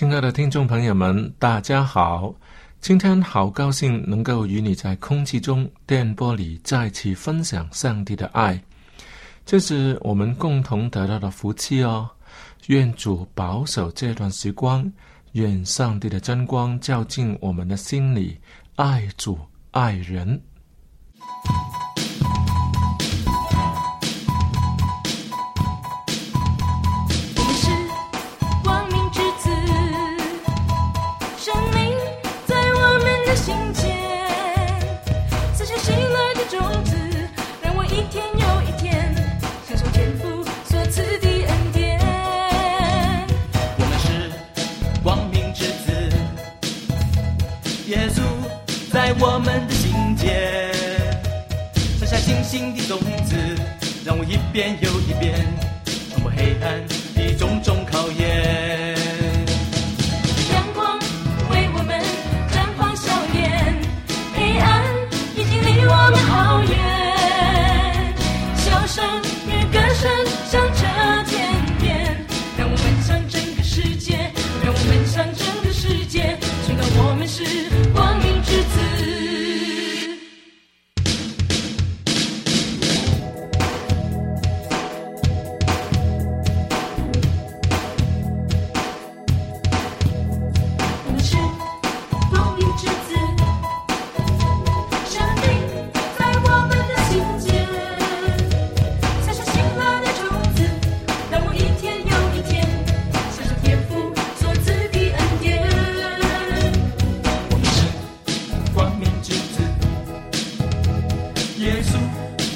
亲爱的听众朋友们，大家好！今天好高兴能够与你在空气中、电波里再次分享上帝的爱，这是我们共同得到的福气哦。愿主保守这段时光，愿上帝的真光照进我们的心里，爱主爱人。我们的心间，撒下星星的种子，让我一遍又一遍穿过黑暗的种种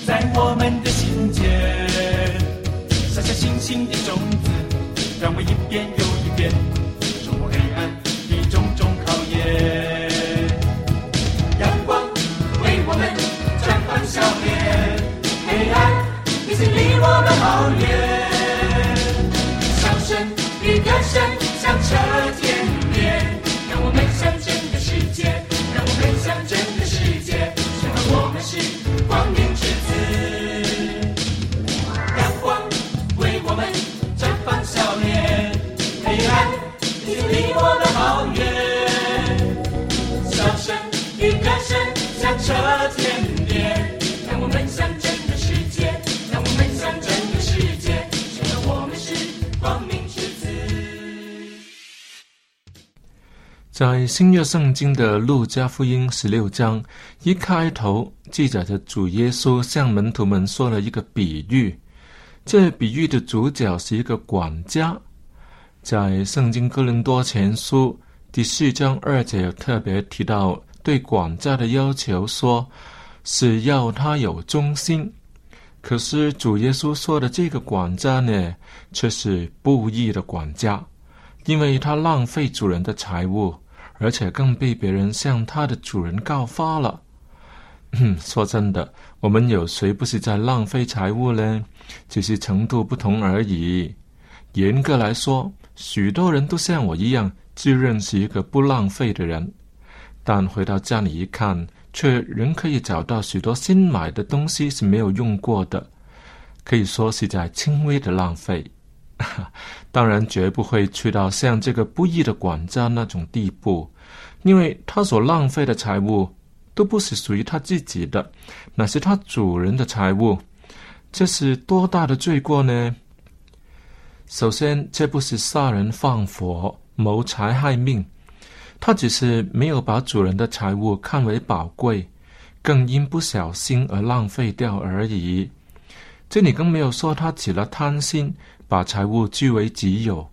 在我们的心间，撒下星星的种子，让我一遍又一遍冲破黑暗的种种考验。阳光为我们绽放笑脸，黑暗已经离我们好远。笑声与歌声响彻天在新约圣经的路加福音十六章一开头，记载着主耶稣向门徒们说了一个比喻。这比喻的主角是一个管家。在圣经哥林多前书第四章二节特别提到对管家的要求说，是要他有忠心。可是主耶稣说的这个管家呢，却是不义的管家，因为他浪费主人的财物，而且更被别人向他的主人告发了。说真的，我们有谁不是在浪费财物呢？只是程度不同而已。严格来说，许多人都像我一样，自认是一个不浪费的人，但回到家里一看，却仍可以找到许多新买的东西是没有用过的，可以说是在轻微的浪费。当然，绝不会去到像这个不义的管家那种地步，因为他所浪费的财物都不是属于他自己的，那是他主人的财物。这是多大的罪过呢？首先，这不是杀人放火、谋财害命，他只是没有把主人的财物看为宝贵，更因不小心而浪费掉而已。这里更没有说他起了贪心。把财物据为己有，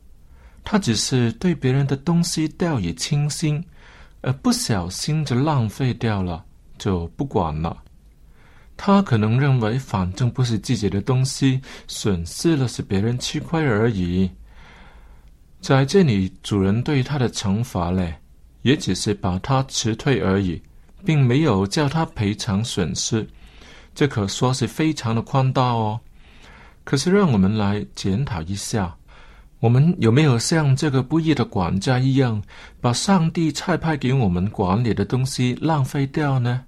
他只是对别人的东西掉以轻心，而不小心就浪费掉了，就不管了。他可能认为，反正不是自己的东西，损失了是别人吃亏而已。在这里，主人对他的惩罚嘞，也只是把他辞退而已，并没有叫他赔偿损失。这可说是非常的宽大哦。可是，让我们来检讨一下，我们有没有像这个不义的管家一样，把上帝差派给我们管理的东西浪费掉呢？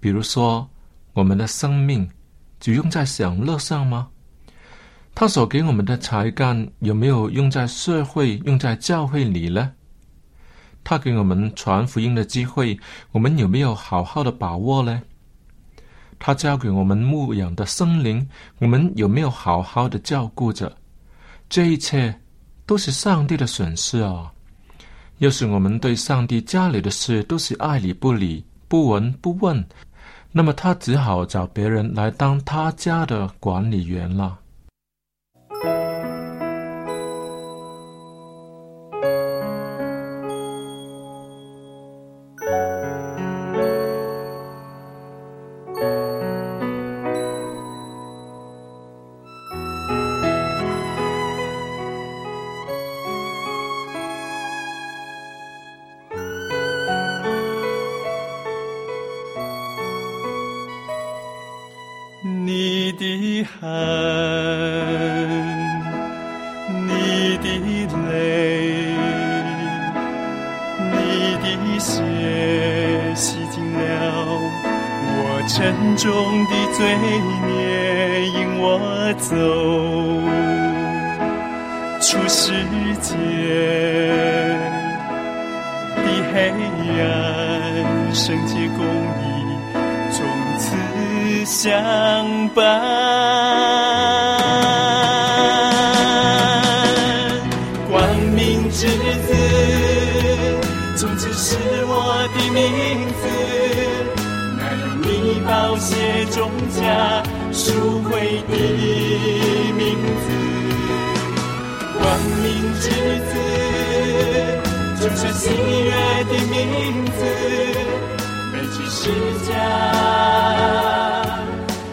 比如说，我们的生命只用在享乐上吗？他所给我们的才干有没有用在社会、用在教会里呢？他给我们传福音的机会，我们有没有好好的把握呢？他交给我们牧养的生灵，我们有没有好好的照顾着？这一切都是上帝的损失啊！要是我们对上帝家里的事都是爱理不理、不闻不问，那么他只好找别人来当他家的管理员了。家赎回的名字。光明之子，就是喜悦的名字，背起十字架，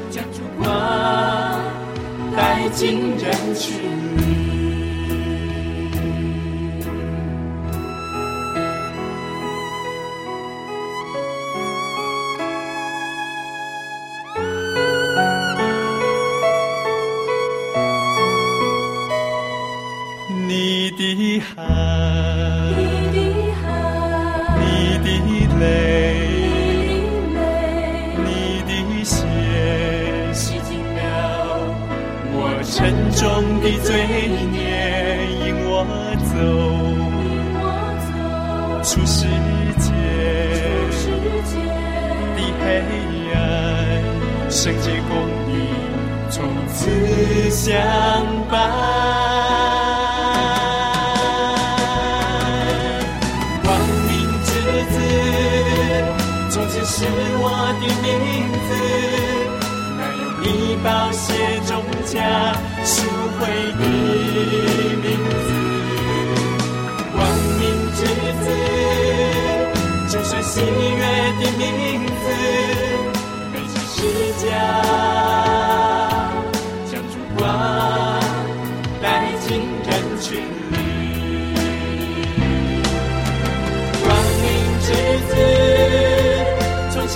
将烛光带进人群想。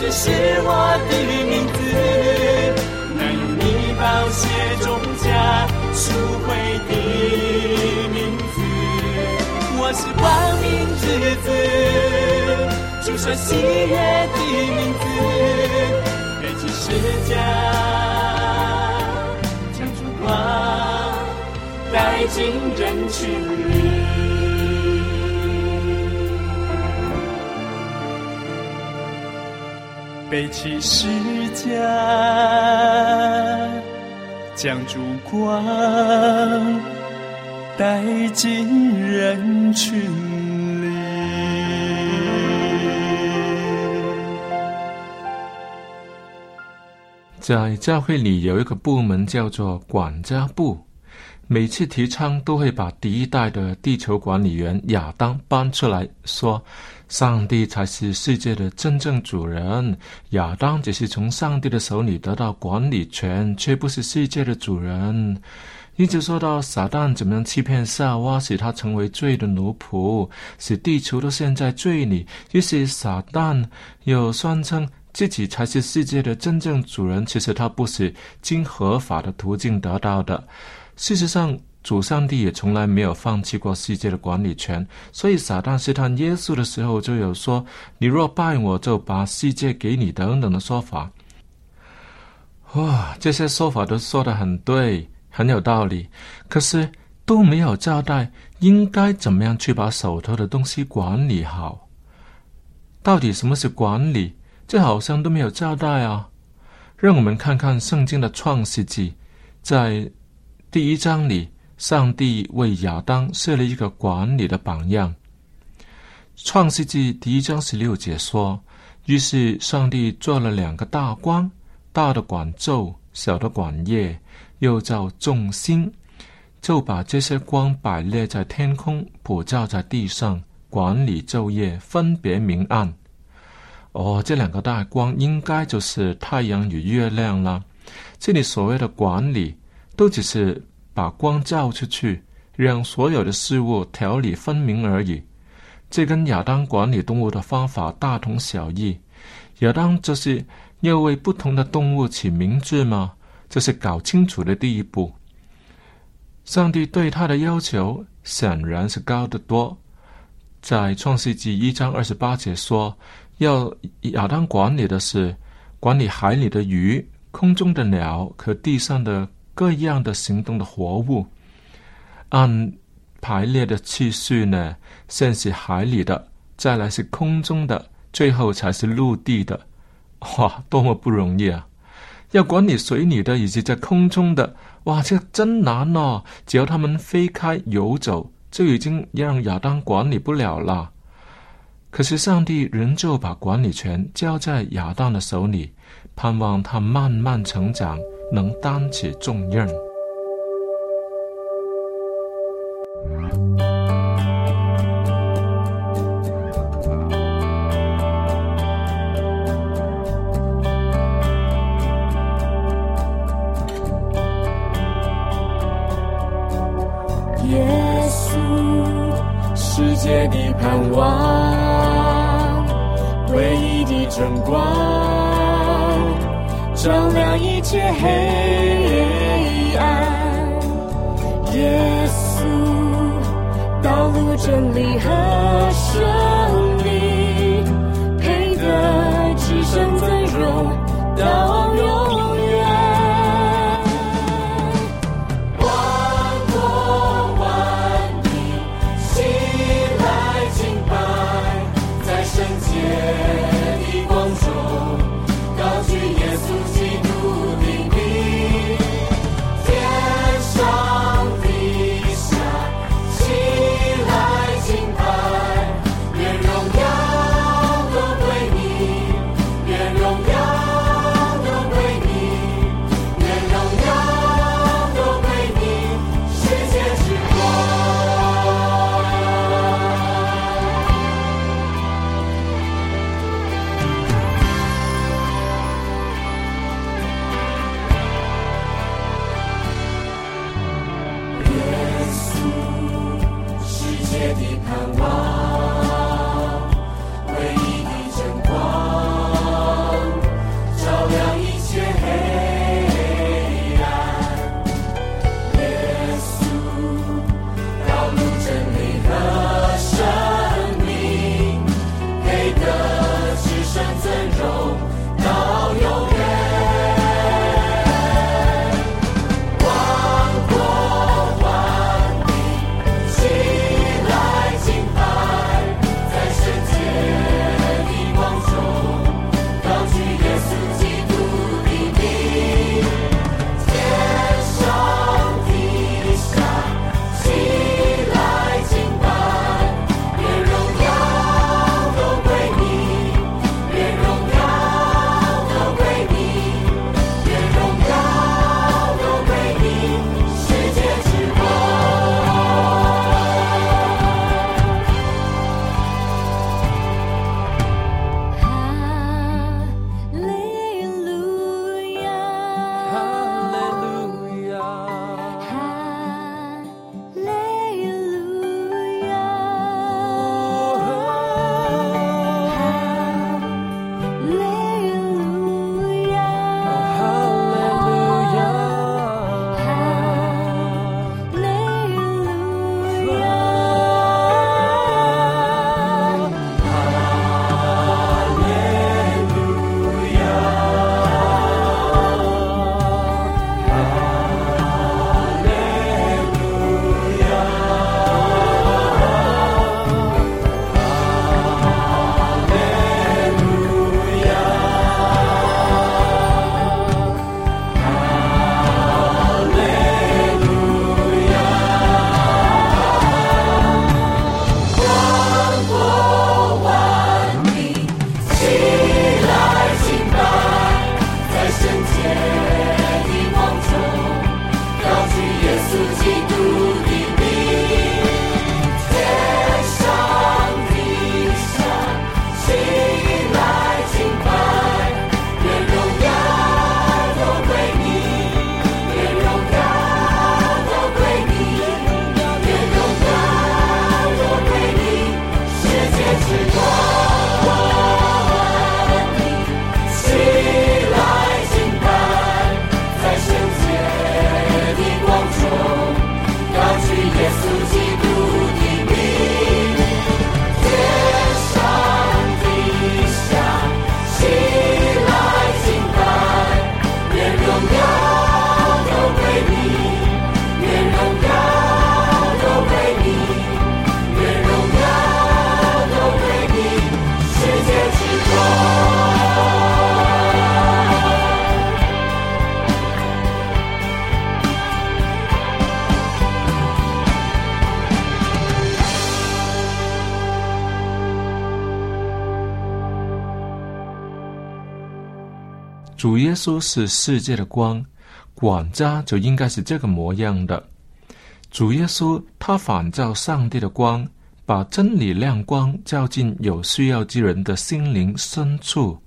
光明之子，从此是我的名字，能用你宝血中加赎回的名字。我是光明之子，主所喜悦的名字，背起十架，将烛光带进人群里。背起十架，将烛光带进人群里。在教会里有一个部门叫做管家部，每次提倡都会把第一代的地球管理员亚当搬出来说。上帝才是世界的真正主人，亚当只是从上帝的手里得到管理权，却不是世界的主人。一直说到撒旦怎么样欺骗夏娃，使他成为罪的奴仆，使地球都陷在罪里。于是撒旦又宣称自己才是世界的真正主人，其实他不是经合法的途径得到的。事实上。主上帝也从来没有放弃过世界的管理权，所以撒旦试探耶稣的时候就有说：“你若拜我，就把世界给你。”等等的说法。哇，这些说法都说的很对，很有道理，可是都没有交代应该怎么样去把手头的东西管理好。到底什么是管理？这好像都没有交代啊！让我们看看圣经的创世纪，在第一章里。上帝为亚当设了一个管理的榜样。创世纪第一章十六节说：“于是上帝做了两个大光，大的管昼，小的管夜，又叫众星，就把这些光摆列在天空，普照在地上，管理昼夜，分别明暗。”哦，这两个大光应该就是太阳与月亮了。这里所谓的管理，都只是。把光照出去，让所有的事物条理分明而已。这跟亚当管理动物的方法大同小异。亚当这是要为不同的动物起名字吗？这是搞清楚的第一步。上帝对他的要求显然是高得多。在创世纪一章二十八节说，要亚当管理的是管理海里的鱼、空中的鸟和地上的。各样的行动的活物，按排列的次序呢，先是海里的，再来是空中的，最后才是陆地的。哇，多么不容易啊！要管理水里的以及在空中的，哇，这真难哦！只要他们飞开游走，就已经让亚当管理不了了。可是上帝仍旧把管理权交在亚当的手里，盼望他慢慢成长。能担起重任。耶稣，世界的盼望，唯一的真光。照亮一切黑暗，耶稣，道路真理和生命，配得只身尊荣到永。主耶稣是世界的光，管家就应该是这个模样的。主耶稣他反照上帝的光，把真理亮光照进有需要之人的心灵深处。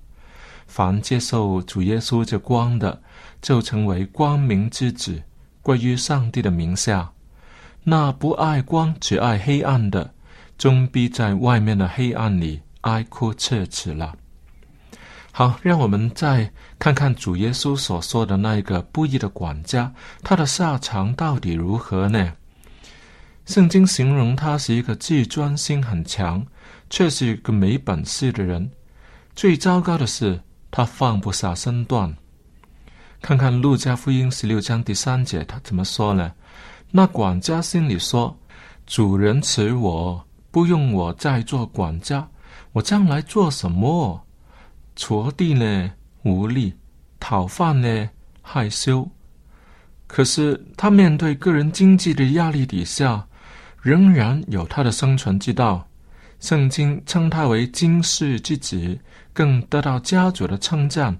凡接受主耶稣这光的，就成为光明之子，归于上帝的名下。那不爱光只爱黑暗的，终必在外面的黑暗里哀哭切齿了。好，让我们再看看主耶稣所说的那一个不义的管家，他的下场到底如何呢？圣经形容他是一个自尊心很强，却是一个没本事的人。最糟糕的是，他放不下身段。看看路加福音十六章第三节，他怎么说呢？那管家心里说：“主人辞我，不用我再做管家，我将来做什么？”锄地呢无力，讨饭呢害羞。可是他面对个人经济的压力底下，仍然有他的生存之道。圣经称他为经世之子，更得到家主的称赞。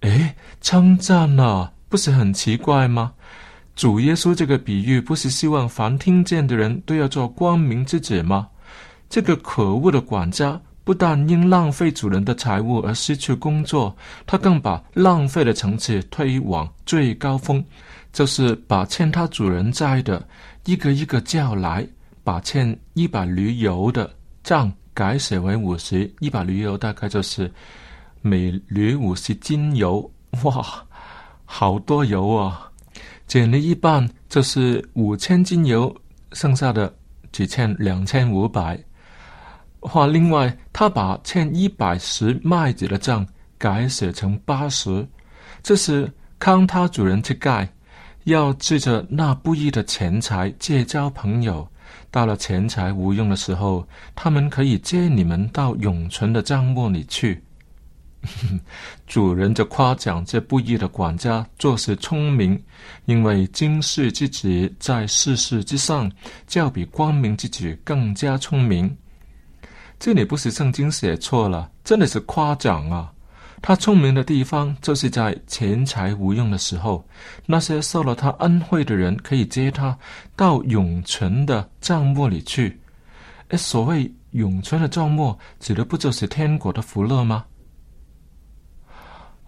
哎，称赞啊，不是很奇怪吗？主耶稣这个比喻，不是希望凡听见的人都要做光明之子吗？这个可恶的管家。不但因浪费主人的财物而失去工作，他更把浪费的层次推往最高峰，就是把欠他主人债的一个一个叫来，把欠一百驴油的账改写为五十，一百驴油大概就是每驴五十斤油，哇，好多油啊！减了一半就是五千斤油，剩下的只欠两千五百。话另外，他把欠一百石麦子的账改写成八十，这是康他主人去盖，要借着那不义的钱财结交朋友。到了钱财无用的时候，他们可以接你们到永存的账目里去。主人就夸奖这不义的管家做事聪明，因为今世之子在世事之上，较比光明之子更加聪明。这里不是圣经写错了，真的是夸奖啊！他聪明的地方，就是在钱财无用的时候，那些受了他恩惠的人，可以接他到永存的账目里去。哎，所谓永存的账目，指的不就是天国的福乐吗？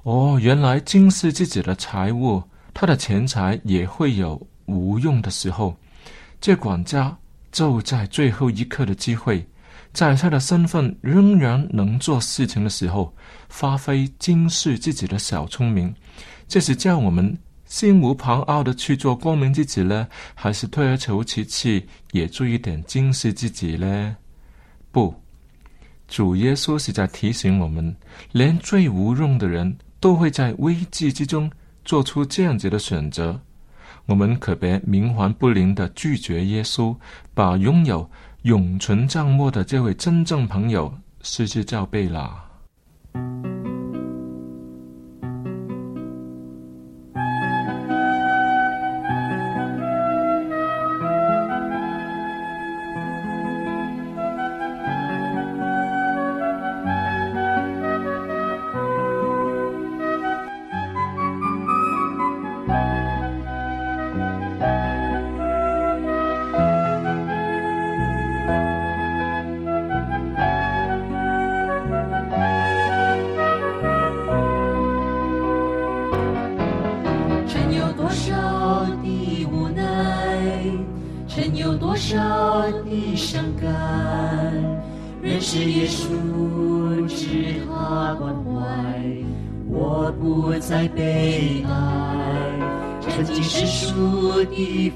哦，原来今世自己的财物，他的钱财也会有无用的时候。这管家就在最后一刻的机会。在他的身份仍然能做事情的时候，发挥惊世自己的小聪明，这是叫我们心无旁骛的去做光明之子呢，还是退而求其次，也注意点惊世自己呢？不，主耶稣是在提醒我们，连最无用的人都会在危机之中做出这样子的选择，我们可别冥顽不灵的拒绝耶稣，把拥有。永存账目的这位真正朋友失之交臂了。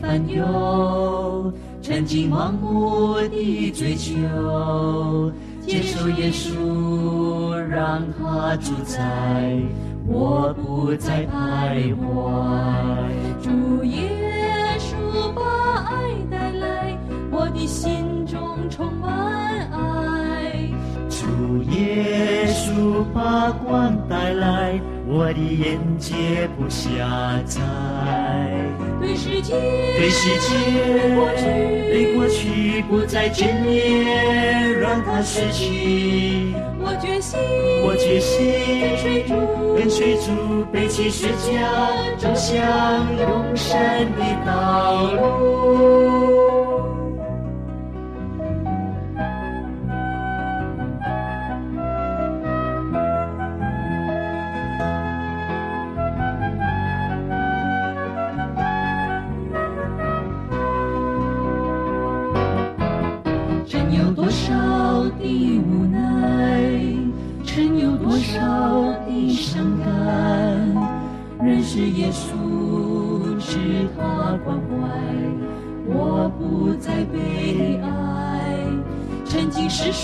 烦忧，曾经盲目的追求，接受耶稣，让他主宰，我不再徘徊。主耶稣把爱带来，我的心中充满爱。主耶稣把光带来。我的眼界不狭窄，对世界，对世界，对过去不再眷念，让它逝去。我决心，我决心跟随主，跟随主，背起十字架，走向永生的道路。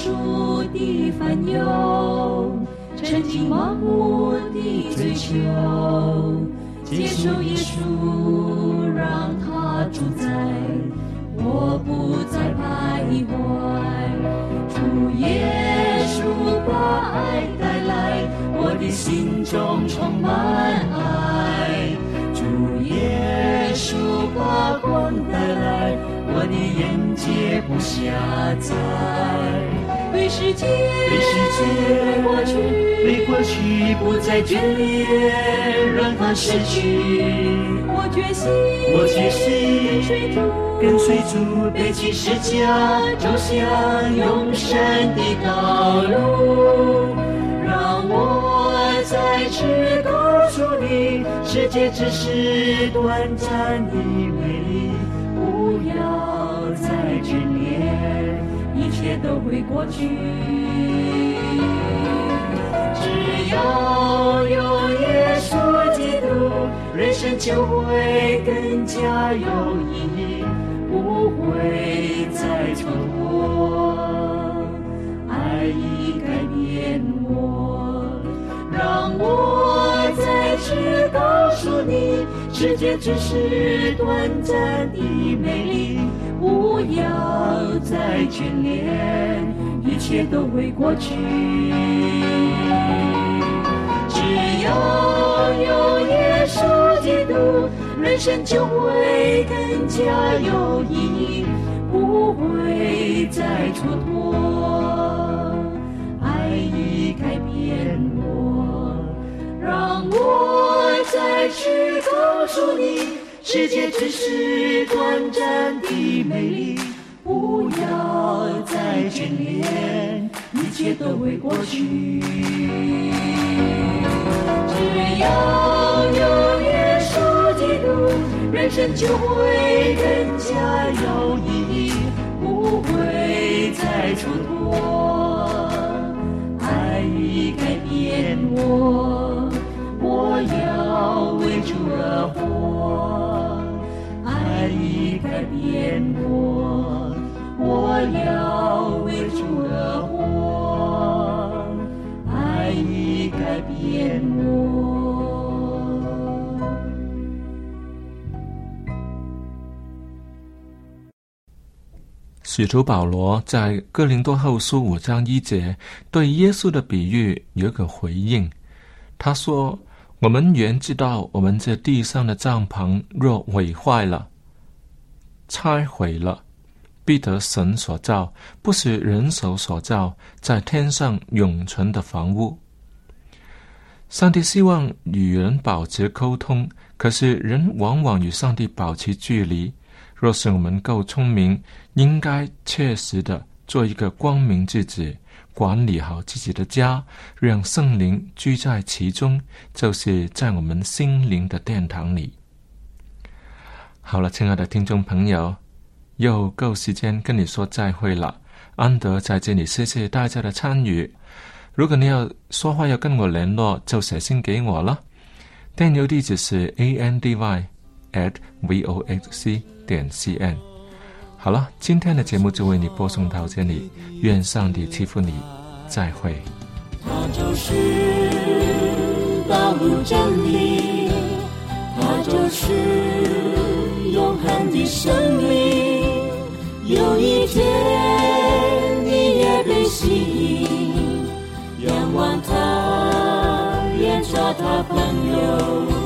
经世俗的烦忧，曾经盲目的追求，接受耶稣，让他主宰。我不再徘徊，主耶稣把爱带来，我的心中充满爱。主耶稣把光带来，我的眼界不狭窄。对世界，对世界，过去，对过去不再眷恋，让它逝去。我决心，我决心跟随主。跟随主，背起十字架，走向永生的道路。让我再次告诉你，世界只是短暂的美丽，不要再眷恋，切都会过去。只要有耶稣基督，人生就会更加有意义，不会再蹉跎。爱已改变我，让我是告诉你，世界只是短暂的美丽，不要再眷恋，一切都会过去。只要有耶稣基督，人生就会更加有意义，不会再蹉跎。爱已改变，让我再去告诉你，世界只是短暂的美丽，不要再眷恋，一切都会过去。只要有耶稣基督，人生就会更加有意义，不会再蹉跎。爱已改变我，使徒保罗在哥林多后书五章一节对耶稣的比喻有个回应，他说：“我们原知道，我们这地上的帐篷若毁坏了、拆毁了，必得神所造，不是人手所造，在天上永存的房屋。上帝希望与人保持沟通，可是人往往与上帝保持距离。若是我们够聪明，应该切实的做一个光明之子，管理好自己的家，让圣灵居在其中，就是在我们心灵的殿堂里。好了，亲爱的听众朋友，又够时间跟你说再会了。安德在这里谢谢大家的参与。如果你要说话要跟我联络，就写信给我了。电邮地址是 a n d y at v o x c 点 c n。好了，今天的节目就为你播送到这里，愿上帝赐福你，再会。他就是道路真理，他就是永恒的生命。有一天你也被吸引，仰望他，愿做他朋友。